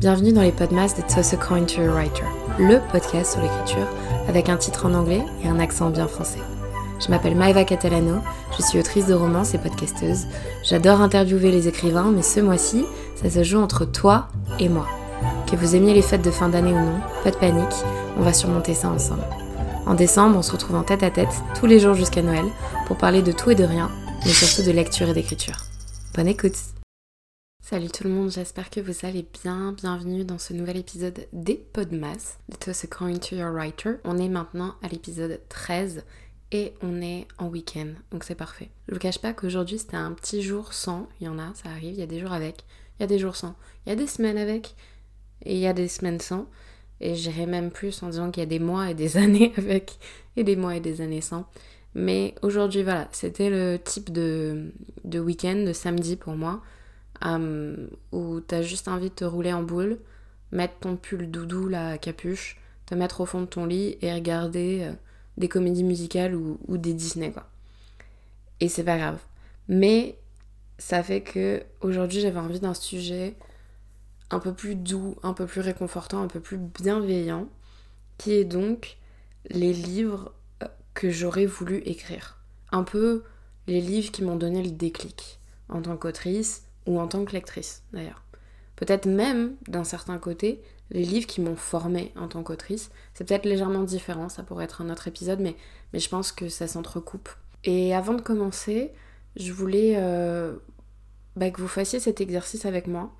Bienvenue dans les podcasts de Toss a Coin to Writer, le podcast sur l'écriture avec un titre en anglais et un accent bien français. Je m'appelle Maeva Catalano, je suis autrice de romans et podcasteuse. J'adore interviewer les écrivains, mais ce mois-ci, ça se joue entre toi et moi. Que vous aimiez les fêtes de fin d'année ou non, pas de panique, on va surmonter ça ensemble. En décembre, on se retrouve en tête à tête tous les jours jusqu'à Noël pour parler de tout et de rien, mais surtout de lecture et d'écriture. Bonne écoute Salut tout le monde, j'espère que vous allez bien. Bienvenue dans ce nouvel épisode des Podmas de Toss a to Your Writer. On est maintenant à l'épisode 13 et on est en week-end, donc c'est parfait. Je vous cache pas qu'aujourd'hui c'était un petit jour sans, il y en a, ça arrive, il y a des jours avec, il y a des jours sans, il y a des semaines avec et il y a des semaines sans. Et j'irai même plus en disant qu'il y a des mois et des années avec et des mois et des années sans. Mais aujourd'hui voilà, c'était le type de week-end, de samedi pour moi euh, où t'as juste envie de te rouler en boule, mettre ton pull doudou, la capuche, te mettre au fond de ton lit et regarder euh, des comédies musicales ou, des Disney, quoi. Et c'est pas grave. Mais ça fait que aujourd'hui j'avais envie d'un sujet un peu plus doux, un peu plus réconfortant, un peu plus bienveillant, qui est donc les livres euh, que j'aurais voulu écrire. Un peu les livres qui m'ont donné le déclic en tant qu'autrice, ou en tant que lectrice d'ailleurs. Peut-être même, d'un certain côté, les livres qui m'ont formée en tant qu'autrice. C'est peut-être légèrement différent, ça pourrait être un autre épisode, mais, mais je pense que ça s'entrecoupe. Et avant de commencer, je voulais euh, bah, que vous fassiez cet exercice avec moi.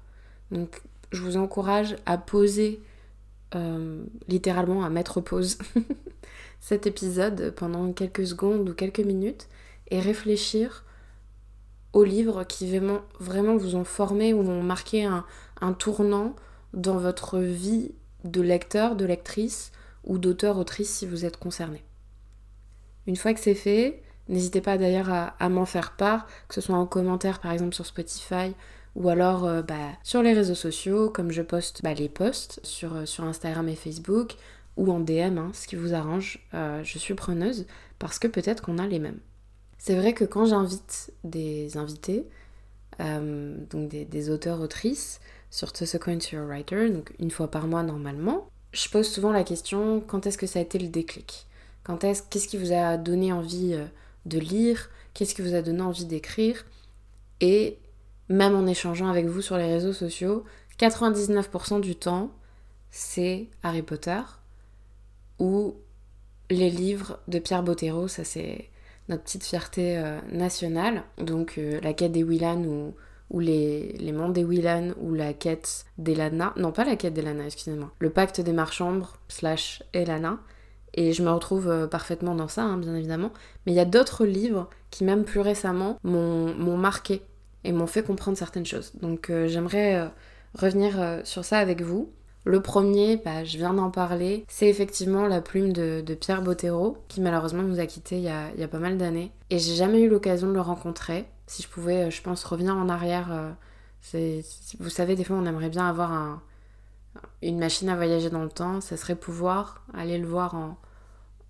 Donc je vous encourage à poser, euh, littéralement à mettre pause cet épisode pendant quelques secondes ou quelques minutes et réfléchir aux livres qui vraiment, vous ont formé ou ont marqué un, tournant dans votre vie de lecteur, de lectrice ou d'auteur-autrice si vous êtes concerné. Une fois que c'est fait, n'hésitez pas d'ailleurs à, m'en faire part, que ce soit en commentaire par exemple sur Spotify ou alors euh, bah, sur les réseaux sociaux, comme je poste bah, les posts sur, euh, sur Instagram et Facebook, ou en DM, hein, ce qui vous arrange. Euh, je suis preneuse parce que peut-être qu'on a les mêmes. C'est vrai que quand j'invite des invités, euh, donc des, auteurs-autrices, sur To Coin to Your Writer, donc une fois par mois normalement, je pose souvent la question quand est-ce que ça a été le déclic? Quand est-ce, qu'est-ce qui vous a donné envie euh, de lire? Qu'est-ce qui vous a donné envie d'écrire? Et même en échangeant avec vous sur les réseaux sociaux, 99% du temps, c'est Harry Potter ou les livres de Pierre Bottero, ça c'est notre petite fierté euh, nationale. Donc euh, la quête des Willan ou, les, les des Willan ou la quête d'Elana. Non, pas la quête d'Elana, excusez-moi. Le pacte des marchambres slash Elana. Et je me retrouve euh, parfaitement dans ça, hein, bien évidemment. Mais il y a d'autres livres qui, même plus récemment, m'ont marqué et m'ont fait comprendre certaines choses. Donc j'aimerais revenir sur ça avec vous. Le premier, bah, je viens d'en parler, c'est effectivement la plume de, Pierre Bottero, qui malheureusement nous a quittés il y a, pas mal d'années. Et j'ai jamais eu l'occasion de le rencontrer. Si je pouvais, euh, je pense, revenir en arrière, euh, vous savez, des fois on aimerait bien avoir une machine à voyager dans le temps, ça serait pouvoir aller le voir en,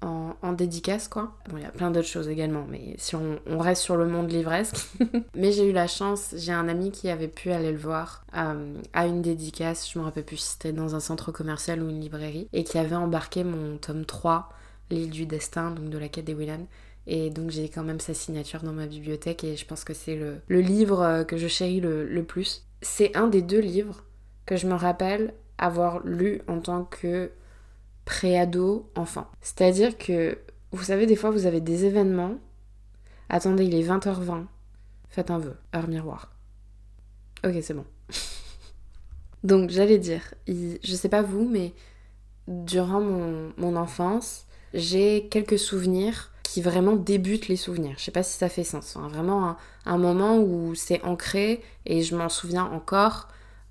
en, dédicace, quoi. Bon, il y a plein d'autres choses également, mais si on, reste sur le monde livresque. mais j'ai eu la chance, j'ai un ami qui avait pu aller le voir euh, à une dédicace, je me rappelle plus si c'était dans un centre commercial ou une librairie, et qui avait embarqué mon tome 3, L'île du destin, donc de la quête des Willan. Et donc j'ai quand même sa signature dans ma bibliothèque et je pense que c'est le, livre euh, que je chéris le, le plus. C'est un des deux livres que je me rappelle avoir lu en tant que préado, enfant. C'est-à-dire que, vous savez, des fois, vous avez des événements. Attendez, il est 20h20. Faites un vœu. Heure miroir. Ok, c'est bon. Donc, j'allais dire, je sais pas vous, mais durant mon, enfance, j'ai quelques souvenirs qui vraiment débutent les souvenirs. Je sais pas si ça fait sens. Hein. Vraiment un, moment où c'est ancré et je m'en souviens encore,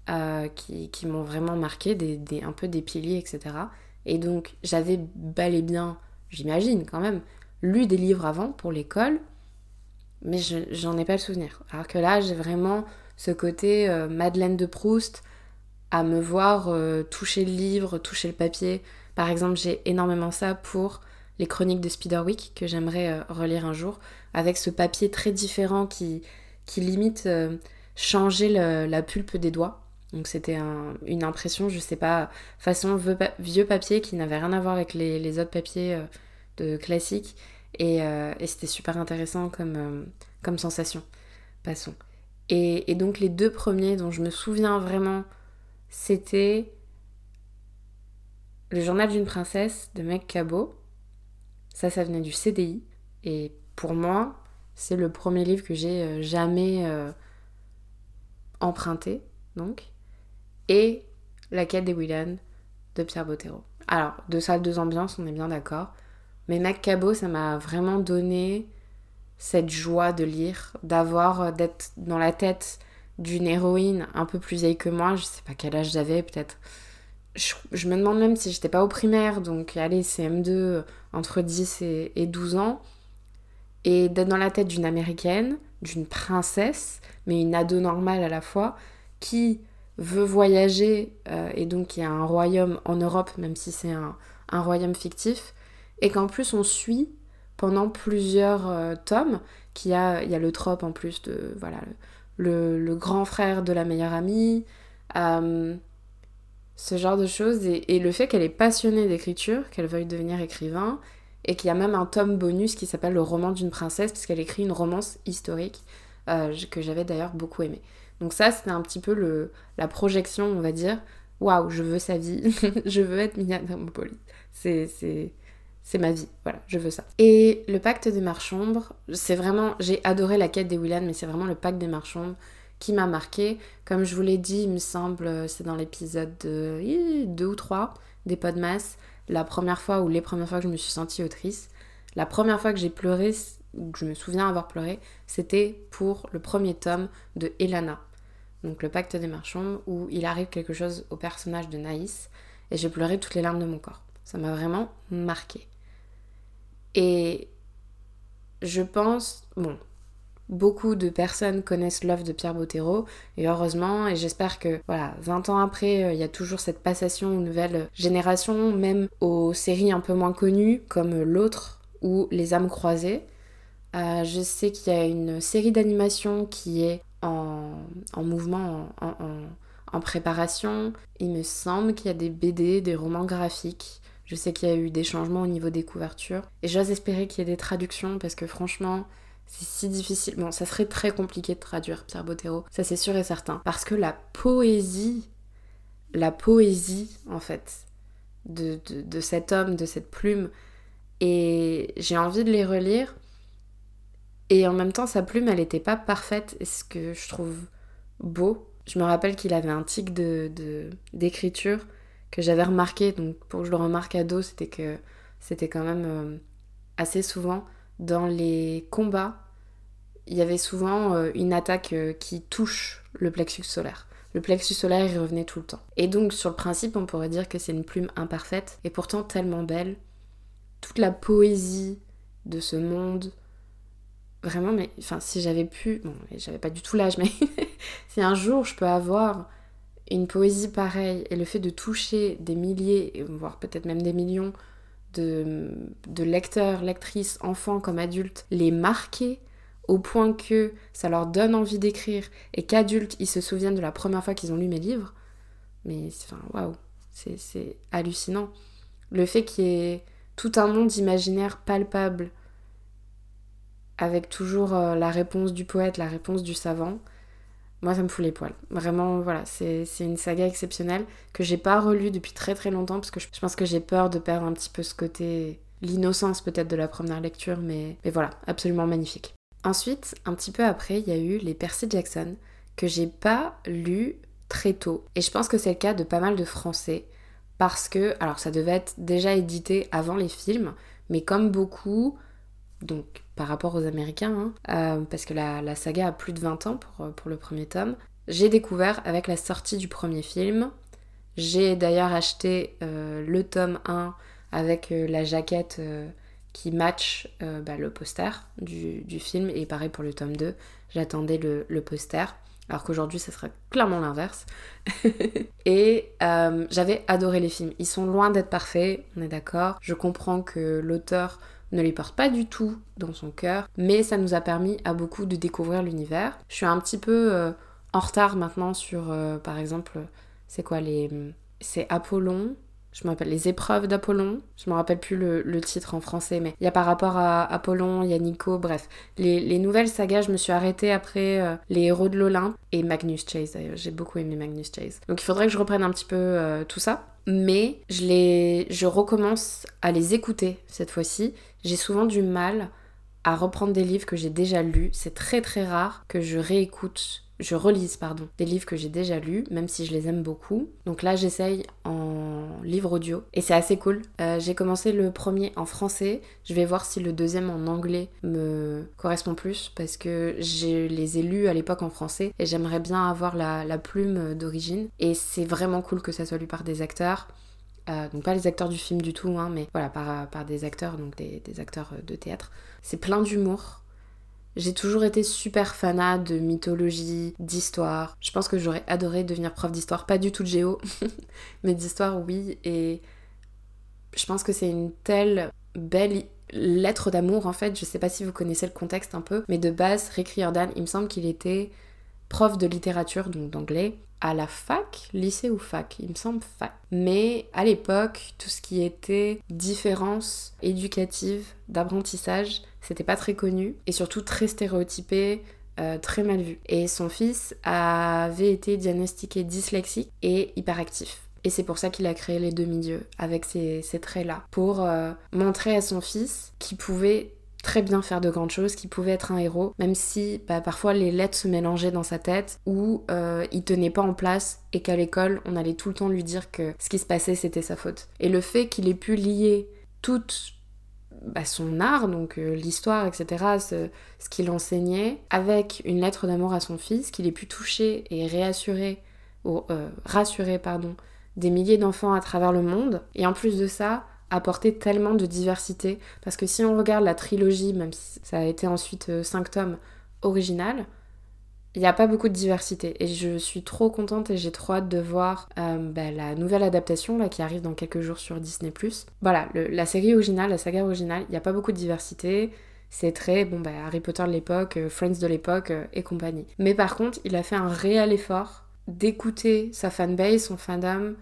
euh, qui, m'ont vraiment marqué, des, un peu des piliers, etc. Et donc j'avais bel et bien, j'imagine quand même, lu des livres avant pour l'école, mais j'en ai pas le souvenir. Alors que là, j'ai vraiment ce côté euh, Madeleine de Proust à me voir euh, toucher le livre, toucher le papier. Par exemple, j'ai énormément ça pour les chroniques de Spiderwick que j'aimerais euh, relire un jour, avec ce papier très différent qui, qui limite changeait la pulpe des doigts. Donc c'était une impression, je sais pas, façon vieux papier qui n'avait rien à voir avec les, autres papiers euh, de classiques. Et, c'était super intéressant comme, comme sensation. Passons. Et, et, donc les deux premiers dont je me souviens vraiment, c'était Le journal d'une princesse de Meg Cabot. Ça, ça venait du CDI. Et pour moi, c'est le premier livre que j'ai euh, jamais euh, emprunté, donc. Et La quête des Willan de Pierre Bottero. Alors, deux salles, deux ambiances, on est bien d'accord. Mais Mac Cabot, ça m'a vraiment donné cette joie de lire, d'avoir, euh, d'être dans la tête d'une héroïne un peu plus vieille que moi. Je sais pas quel âge j'avais, peut-être. Je, me demande même si j'étais pas au primaire, donc allez, CM2, entre 10 et, et 12 ans et d'être dans la tête d'une américaine, d'une princesse, mais une ado normale à la fois, qui veut voyager euh, et donc qui a un royaume en Europe, même si c'est un, royaume fictif, et qu'en plus on suit pendant plusieurs euh, tomes, qu'il y a, il y a le trope en plus de voilà le, grand frère de la meilleure amie, euh, ce genre de choses, et, et le fait qu'elle est passionnée d'écriture, qu'elle veuille devenir écrivain, et qu'il y a même un tome bonus qui s'appelle Le roman d'une princesse, parce qu'elle écrit une romance historique que j'avais d'ailleurs beaucoup aimé. Donc ça, c'était un petit peu le, la projection, on va dire. Waouh, je veux sa vie, je veux être Mia Thermopylae. C'est, c'est, c'est ma vie, voilà, je veux ça. Et le pacte des marchombres, c'est vraiment, j'ai adoré la quête des Willan, mais c'est vraiment le pacte des marchombres qui m'a marqué. Comme je vous l'ai dit, il me semble, c'est dans l'épisode 2 ou 3 des Podmas la première fois ou les premières fois que je me suis sentie autrice, la première fois que j'ai pleuré, ou que je me souviens avoir pleuré, c'était pour le premier tome de Elana, donc le pacte des marchands, où il arrive quelque chose au personnage de Naïs, et j'ai pleuré toutes les larmes de mon corps. Ça m'a vraiment marqué. Et je pense, bon, beaucoup de personnes connaissent l'œuvre de Pierre Bottero et heureusement et j'espère que voilà 20 ans après euh, il y a toujours cette passation aux nouvelles générations même aux séries un peu moins connues comme l'autre ou les âmes croisées euh, je sais qu'il y a une série d'animation qui est en, mouvement en, en préparation il me semble qu'il y a des BD des romans graphiques je sais qu'il y a eu des changements au niveau des couvertures et j'ose espérer qu'il y ait des traductions parce que franchement c'est si difficile. Bon, ça serait très compliqué de traduire Pierre Bottero, ça c'est sûr et certain. Parce que la poésie, la poésie en fait, de, de, cet homme, de cette plume, et j'ai envie de les relire. Et en même temps, sa plume, elle n'était pas parfaite, ce que je trouve beau. Je me rappelle qu'il avait un tic de, d'écriture que j'avais remarqué, donc pour que je le remarque à dos, c'était que c'était quand même euh, assez souvent dans les combats, il y avait souvent euh, une attaque euh, qui touche le plexus solaire. Le plexus solaire, il revenait tout le temps. Et donc, sur le principe, on pourrait dire que c'est une plume imparfaite, et pourtant tellement belle. Toute la poésie de ce monde. Vraiment, mais enfin, si j'avais pu. Bon, j'avais pas du tout l'âge, mais si un jour je peux avoir une poésie pareille, et le fait de toucher des milliers, voire peut-être même des millions de, de lecteurs, lectrices, enfants comme adultes, les marquer au point que ça leur donne envie d'écrire et qu'adultes ils se souviennent de la première fois qu'ils ont lu mes livres, mais enfin waouh, c'est hallucinant. Le fait qu'il y ait tout un monde imaginaire palpable avec toujours euh, la réponse du poète, la réponse du savant, moi ça me fout les poils. Vraiment, voilà, c'est une saga exceptionnelle que j'ai pas relue depuis très très longtemps parce que je, pense que j'ai peur de perdre un petit peu ce côté, l'innocence peut-être de la première lecture, mais, voilà, absolument magnifique. Ensuite, un petit peu après, il y a eu les Percy Jackson que j'ai pas lu très tôt. Et je pense que c'est le cas de pas mal de Français parce que, alors ça devait être déjà édité avant les films, mais comme beaucoup, donc par rapport aux Américains, hein, euh, parce que la, saga a plus de 20 ans pour, euh, pour le premier tome. J'ai découvert avec la sortie du premier film. J'ai d'ailleurs acheté euh, le tome 1 avec la jaquette qui match bah, le poster du, film, et pareil pour le tome 2, j'attendais le, poster. Alors qu'aujourd'hui, ça serait clairement l'inverse. et j'avais adoré les films. Ils sont loin d'être parfaits, on est d'accord. Je comprends que l'auteur ne les porte pas du tout dans son cœur, mais ça nous a permis à beaucoup de découvrir l'univers. Je suis un petit peu euh, en retard maintenant sur, par exemple, c'est quoi les... C'est Apollon, je me rappelle les épreuves d'Apollon, je me rappelle plus le, titre en français, mais il y a par rapport à Apollon, il y a Nico, bref. Les, nouvelles sagas, je me suis arrêtée après euh, Les héros de l'Olympe et Magnus Chase d'ailleurs, j'ai beaucoup aimé Magnus Chase. Donc il faudrait que je reprenne un petit peu euh, tout ça. Mais je, les, je recommence à les écouter cette fois-ci. J'ai souvent du mal à reprendre des livres que j'ai déjà lus. C'est très très rare que je réécoute je relise pardon, des livres que j'ai déjà lus, même si je les aime beaucoup. Donc là, j'essaye en livre audio et c'est assez cool. Euh, j'ai commencé le premier en français. Je vais voir si le deuxième en anglais me correspond plus parce que je les ai lus à l'époque en français et j'aimerais bien avoir la, plume d'origine. Et c'est vraiment cool que ça soit lu par des acteurs. Euh, donc pas les acteurs du film du tout, hein, mais voilà, par, des acteurs, donc des acteurs de théâtre. C'est plein d'humour, j'ai toujours été super fanat de mythologie, d'histoire. Je pense que j'aurais adoré devenir prof d'histoire, pas du tout de géo, mais d'histoire oui. Et je pense que c'est une telle belle lettre d'amour en fait. Je sais pas si vous connaissez le contexte un peu, mais de base, Rick Riordan, il me semble qu'il était prof de littérature, donc d'anglais, à la fac, lycée ou fac, il me semble fac. Mais à l'époque, tout ce qui était différence éducative, d'apprentissage, c'était pas très connu et surtout très stéréotypé, euh, très mal vu. Et son fils avait été diagnostiqué dyslexique et hyperactif. Et c'est pour ça qu'il a créé les deux milieux avec ces, traits-là, pour euh, montrer à son fils qu'il pouvait très bien faire de grandes choses, qu'il pouvait être un héros, même si bah, parfois les lettres se mélangeaient dans sa tête ou euh, il tenait pas en place et qu'à l'école on allait tout le temps lui dire que ce qui se passait c'était sa faute. Et le fait qu'il ait pu lier toute bah, son art, donc euh, l'histoire, etc., ce, ce qu'il enseignait, avec une lettre d'amour à son fils, qu'il ait pu toucher et réassurer, ou euh, rassurer, pardon, des milliers d'enfants à travers le monde. Et en plus de ça, apporter tellement de diversité. Parce que si on regarde la trilogie, même si ça a été ensuite euh, cinq tomes original, il n'y a pas beaucoup de diversité. Et je suis trop contente et j'ai trop hâte de voir euh, bah, la nouvelle adaptation là, qui arrive dans quelques jours sur Disney. Voilà, la série originale, la saga originale, il n'y a pas beaucoup de diversité. C'est très, bon, bah, Harry Potter de l'époque, euh, Friends de l'époque et compagnie. Mais par contre, il a fait un réel effort d'écouter sa fanbase, son fandom,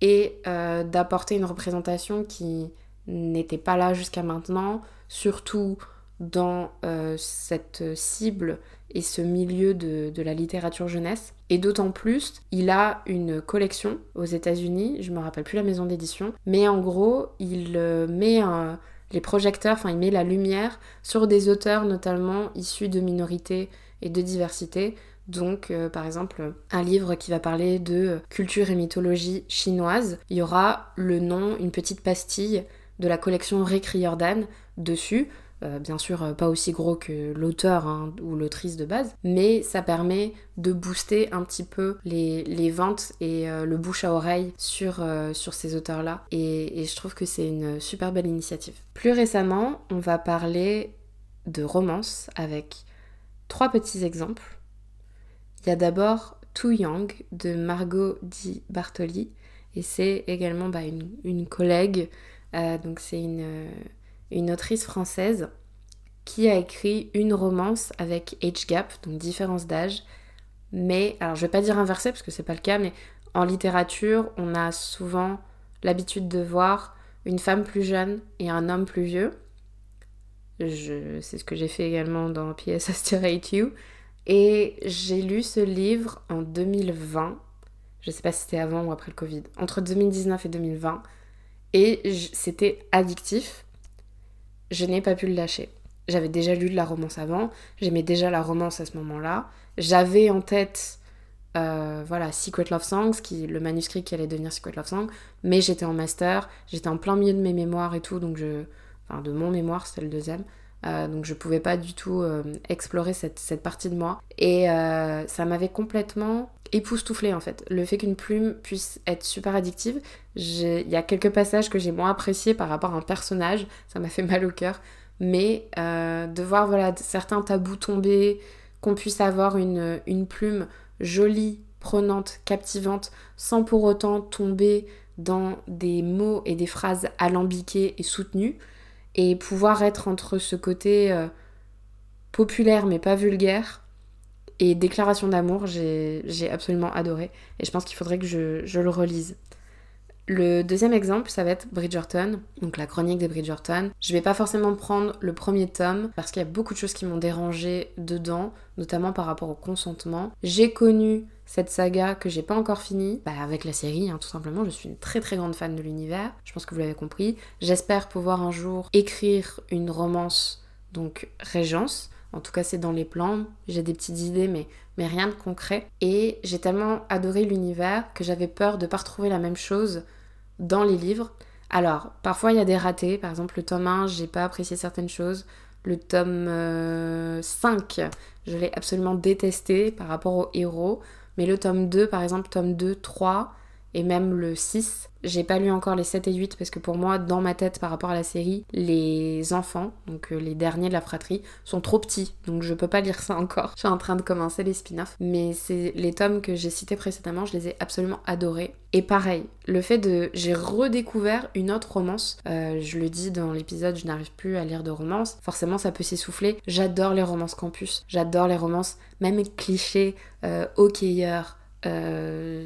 et euh, d'apporter une représentation qui n'était pas là jusqu'à maintenant, surtout dans euh, cette cible et ce milieu de, la littérature jeunesse. Et d'autant plus, il a une collection aux États-Unis, je me rappelle plus la maison d'édition, mais en gros, il euh, met les projecteurs, enfin, il met la lumière sur des auteurs notamment issus de minorités et de diversité. Donc, euh, par exemple, un livre qui va parler de culture et mythologie chinoise, il y aura le nom, une petite pastille de la collection Rick Riordan dessus. Euh, bien sûr, euh, pas aussi gros que l'auteur hein, ou l'autrice de base, mais ça permet de booster un petit peu les, ventes et le bouche à oreille sur, sur ces auteurs-là. et je trouve que c'est une super belle initiative. Plus récemment, on va parler de romance avec trois petits exemples. Il y a d'abord Too Young de Margot Di Bartoli et c'est également bah, une, collègue, euh, donc c'est une, euh, une, autrice française qui a écrit une romance avec age gap, donc différence d'âge. Mais, alors je vais pas dire inversé parce que c'est pas le cas, mais en littérature, on a souvent l'habitude de voir une femme plus jeune et un homme plus vieux. C'est ce que j'ai fait également dans P.S. I You. Et j'ai lu ce livre en 2020. Je sais pas si c'était avant ou après le Covid. Entre 2019 et 2020. Et c'était addictif. Je n'ai pas pu le lâcher. J'avais déjà lu de la romance avant. J'aimais déjà la romance à ce moment-là. J'avais en tête euh, voilà, Secret Love Songs, qui, le manuscrit qui allait devenir Secret Love Songs, mais j'étais en master, j'étais en plein milieu de mes mémoires et tout, donc je. Enfin, de mon mémoire, c'était le deuxième. Euh, donc je pouvais pas du tout euh, explorer cette, partie de moi. Et euh, ça m'avait complètement époustouflé en fait. Le fait qu'une plume puisse être super addictive, il y a quelques passages que j'ai moins appréciés par rapport à un personnage, ça m'a fait mal au cœur. Mais de voir voilà, certains tabous tomber, qu'on puisse avoir une, une plume jolie, prenante, captivante, sans pour autant tomber dans des mots et des phrases alambiquées et soutenues, et pouvoir être entre ce côté euh, populaire mais pas vulgaire Et Déclaration d'amour, j'ai absolument adoré. Et je pense qu'il faudrait que je, le relise. Le deuxième exemple, ça va être Bridgerton, donc la chronique des Bridgerton. Je vais pas forcément prendre le premier tome parce qu'il y a beaucoup de choses qui m'ont dérangé dedans, notamment par rapport au consentement. J'ai connu cette saga que j'ai pas encore finie, bah avec la série, hein, tout simplement. Je suis une très très grande fan de l'univers, je pense que vous l'avez compris. J'espère pouvoir un jour écrire une romance, donc Régence. En tout cas, c'est dans les plans. J'ai des petites idées, mais, rien de concret. Et j'ai tellement adoré l'univers que j'avais peur de pas retrouver la même chose dans les livres. Alors, parfois il y a des ratés, par exemple le tome 1, j'ai pas apprécié certaines choses. Le tome 5, euh, je l'ai absolument détesté par rapport au héros. Mais le tome 2, par exemple, tome 2, 3 et même le 6, j'ai pas lu encore les 7 et 8 parce que pour moi, dans ma tête par rapport à la série, les enfants, donc euh, les derniers de la fratrie, sont trop petits. Donc je peux pas lire ça encore. Je suis en train de commencer les spin-offs. Mais c'est les tomes que j'ai cités précédemment, je les ai absolument adorés. Et pareil, le fait de. J'ai redécouvert une autre romance. Euh, je le dis dans l'épisode, je n'arrive plus à lire de romance. Forcément, ça peut s'essouffler. J'adore les romances campus. J'adore les romances, même clichés, euh, hockeyeurs,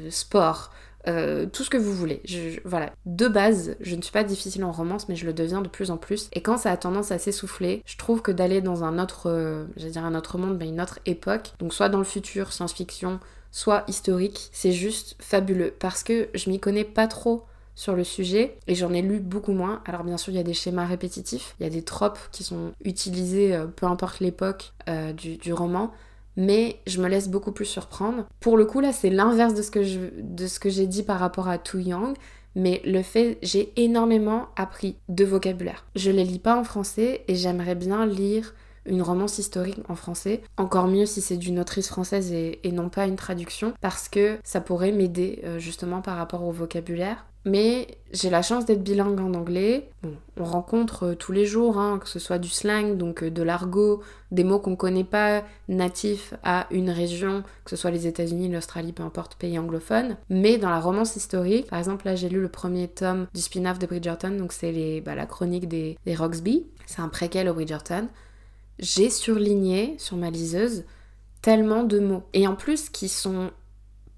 sport. Euh, tout ce que vous voulez. voilà. De base, je ne suis pas difficile en romance, mais je le deviens de plus en plus. Et quand ça a tendance à s'essouffler, je trouve que d'aller dans un autre, euh, dire un autre monde, mais une autre époque, donc soit dans le futur, science-fiction, soit historique, c'est juste fabuleux. Parce que je m'y connais pas trop sur le sujet et j'en ai lu beaucoup moins. Alors bien sûr il y a des schémas répétitifs, il y a des tropes qui sont utilisés euh, peu importe l'époque du, roman, mais je me laisse beaucoup plus surprendre. Pour le coup, là, c'est l'inverse de ce que j'ai dit par rapport à Too Young. Mais le fait, j'ai énormément appris de vocabulaire. Je les lis pas en français et j'aimerais bien lire une romance historique en français. Encore mieux si c'est d'une autrice française et, non pas une traduction, parce que ça pourrait m'aider euh, justement par rapport au vocabulaire. Mais j'ai la chance d'être bilingue en anglais. on rencontre euh, tous les jours, hein, que ce soit du slang, donc euh, de l'argot, des mots qu'on connaît pas natifs à une région, que ce soit les États-Unis, l'Australie, peu importe, pays anglophone. Mais dans la romance historique, par exemple, là j'ai lu le premier tome du spin-off de Bridgerton, donc c'est bah, la chronique des, des Roxby. C'est un préquel au Bridgerton j'ai surligné sur ma liseuse tellement de mots. Et en plus qui sont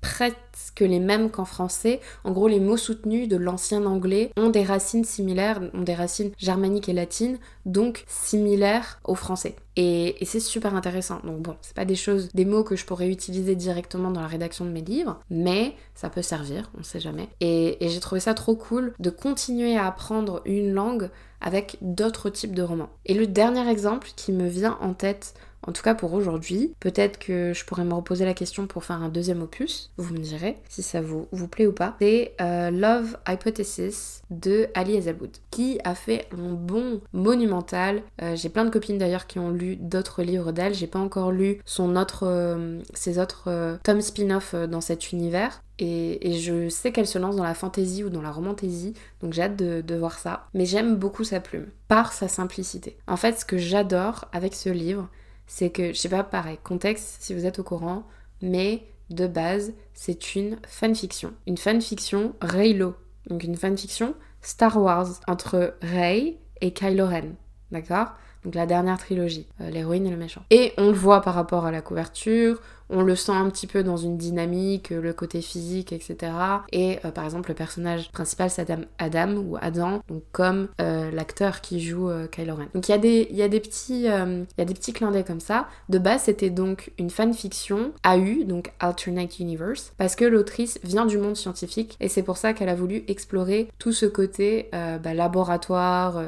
presque les mêmes qu'en français. En gros, les mots soutenus de l'ancien anglais ont des racines similaires, ont des racines germaniques et latines, donc similaires au français. Et, c'est super intéressant. Donc bon, c'est pas des choses, des mots que je pourrais utiliser directement dans la rédaction de mes livres, mais ça peut servir, on sait jamais. Et, et j'ai trouvé ça trop cool de continuer à apprendre une langue avec d'autres types de romans. Et le dernier exemple qui me vient en tête en tout cas pour aujourd'hui. Peut-être que je pourrais me reposer la question pour faire un deuxième opus. Vous me direz si ça vous, vous plaît ou pas. C'est euh, Love Hypothesis de Ali Hazelwood qui a fait un bon monumental. Euh, j'ai plein de copines d'ailleurs qui ont lu d'autres livres d'elle. J'ai pas encore lu son autre, euh, ses autres tomes spin-off dans cet univers. Et, je sais qu'elle se lance dans la fantasy ou dans la romantaisie, donc j'ai hâte de, de voir ça. Mais j'aime beaucoup sa plume, par sa simplicité. En fait, ce que j'adore avec ce livre, c'est que, je sais pas, pareil, contexte si vous êtes au courant, mais de base, c'est une fanfiction. Une fanfiction Reylo. Donc une fanfiction Star Wars entre Rey et Kylo Ren. D'accord? Donc la dernière trilogie, euh, l'héroïne et le méchant. Et on le voit par rapport à la couverture, on le sent un petit peu dans une dynamique, le côté physique, etc. Et euh, par exemple, le personnage principal, c'est Adam, ou Adam, comme euh, l'acteur qui joue euh, Kylo Ren. Donc il y, a des, y, a des petits, y a des petits comme ça. De base, c'était donc une fanfiction AU, donc Alternate Universe, parce que l'autrice vient du monde scientifique et c'est pour ça qu'elle a voulu explorer tout ce côté bah, laboratoire,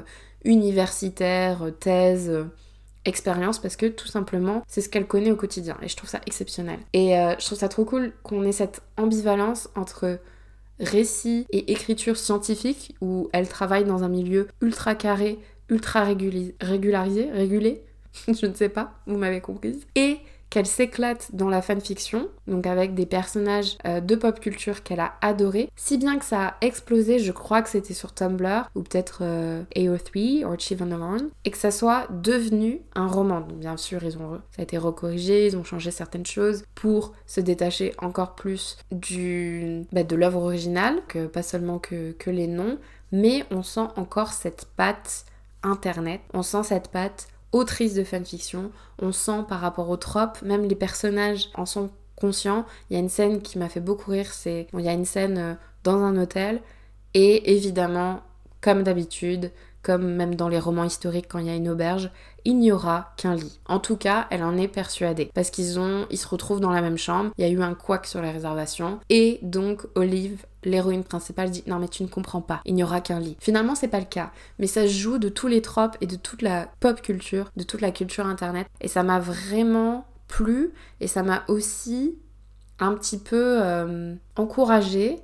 universitaire, thèse expérience parce que tout simplement c'est ce qu'elle connaît au quotidien et je trouve ça exceptionnel. Et euh, je trouve ça trop cool qu'on ait cette ambivalence entre récit et écriture scientifique où elle travaille dans un milieu ultra carré, ultra régularisé, régulé, je ne sais pas, vous m'avez comprise, et qu'elle s'éclate dans la fanfiction, donc avec des personnages euh, de pop culture qu'elle a adoré, si bien que ça a explosé, je crois que c'était sur Tumblr, ou peut-être euh, AO3, ou Chief on the et que ça soit devenu un roman. Donc bien sûr, ils ont, ça a été recorrigé, ils ont changé certaines choses pour se détacher encore plus du, bah, de l'œuvre originale, que pas seulement que, que les noms, mais on sent encore cette patte internet, on sent cette patte autrice de fanfiction, on sent par rapport aux tropes, même les personnages en sont conscients. Il y a une scène qui m'a fait beaucoup rire, c'est il y a une scène euh, dans un hôtel et évidemment, comme d'habitude, comme même dans les romans historiques quand il y a une auberge, il n'y aura qu'un lit. En tout cas, elle en est persuadée parce qu'ils ont se retrouvent dans la même chambre, il y a eu un couac sur les réservations et donc Olive l'héroïne principale dit non mais tu ne comprends pas, il n'y aura qu'un lit. Finalement c'est pas le cas, mais ça joue de tous les tropes et de toute la pop culture, de toute la culture internet et ça m'a vraiment plu et ça m'a aussi un petit peu euh, encouragée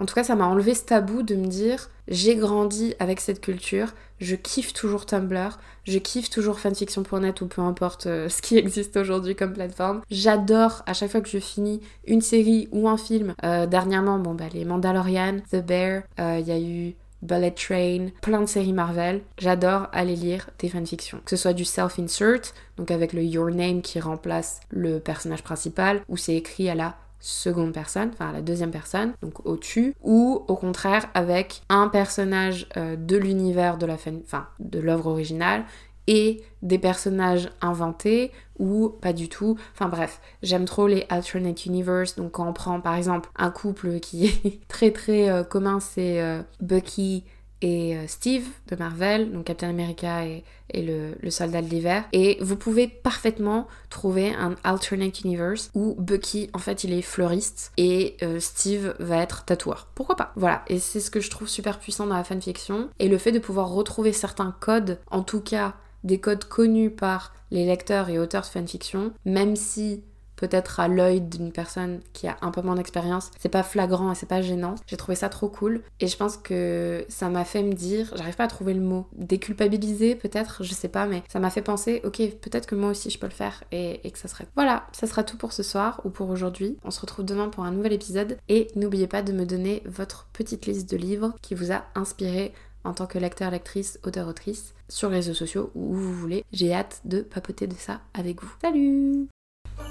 en tout cas, ça m'a enlevé ce tabou de me dire j'ai grandi avec cette culture, je kiffe toujours Tumblr, je kiffe toujours fanfiction.net ou peu importe euh, ce qui existe aujourd'hui comme plateforme. J'adore à chaque fois que je finis une série ou un film. Euh, dernièrement, bon bah les Mandalorian, The Bear, euh, il y a eu Bullet Train, plein de séries Marvel. J'adore aller lire des fanfictions. Que ce soit du self-insert, donc avec le Your Name qui remplace le personnage principal, ou c'est écrit à la seconde personne, enfin la deuxième personne, donc au-dessus, ou au contraire avec un personnage euh, de l'univers de la enfin de l'œuvre originale et des personnages inventés ou pas du tout. Enfin bref, j'aime trop les alternate universe. Donc quand on prend par exemple un couple qui est très très euh, commun, c'est euh, Bucky et euh, Steve de Marvel, donc Captain America et, le, soldat de l'hiver. Et vous pouvez parfaitement trouver un alternate universe où Bucky, en fait, il est fleuriste et euh, Steve va être tatoueur. Pourquoi pas? Voilà, et c'est ce que je trouve super puissant dans la fanfiction. Et le fait de pouvoir retrouver certains codes, en tout cas des codes connus par les lecteurs et auteurs de fanfiction, même si peut-être à l'œil d'une personne qui a un peu moins d'expérience, c'est pas flagrant et c'est pas gênant. J'ai trouvé ça trop cool et je pense que ça m'a fait me dire, j'arrive pas à trouver le mot, déculpabiliser peut-être, je sais pas, mais ça m'a fait penser, ok, peut-être que moi aussi je peux le faire et, que ça serait. Voilà, ça sera tout pour ce soir ou pour aujourd'hui. On se retrouve demain pour un nouvel épisode et n'oubliez pas de me donner votre petite liste de livres qui vous a inspiré en tant que lecteur, lectrice, auteur, autrice, sur les réseaux sociaux ou où vous voulez. J'ai hâte de papoter de ça avec vous. Salut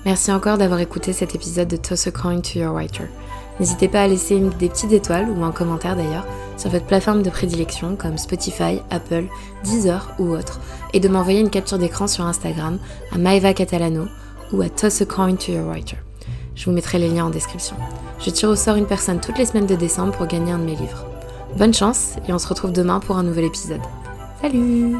Merci encore d'avoir écouté cet épisode de Toss a Coin to Your Writer. N'hésitez pas à laisser des petites étoiles ou un commentaire d'ailleurs sur votre plateforme de prédilection comme Spotify, Apple, Deezer ou autre et de m'envoyer une capture d'écran sur Instagram à Maeva Catalano ou à Toss a Coin to Your Writer. Je vous mettrai les liens en description. Je tire au sort une personne toutes les semaines de décembre pour gagner un de mes livres. Bonne chance et on se retrouve demain pour un nouvel épisode. Salut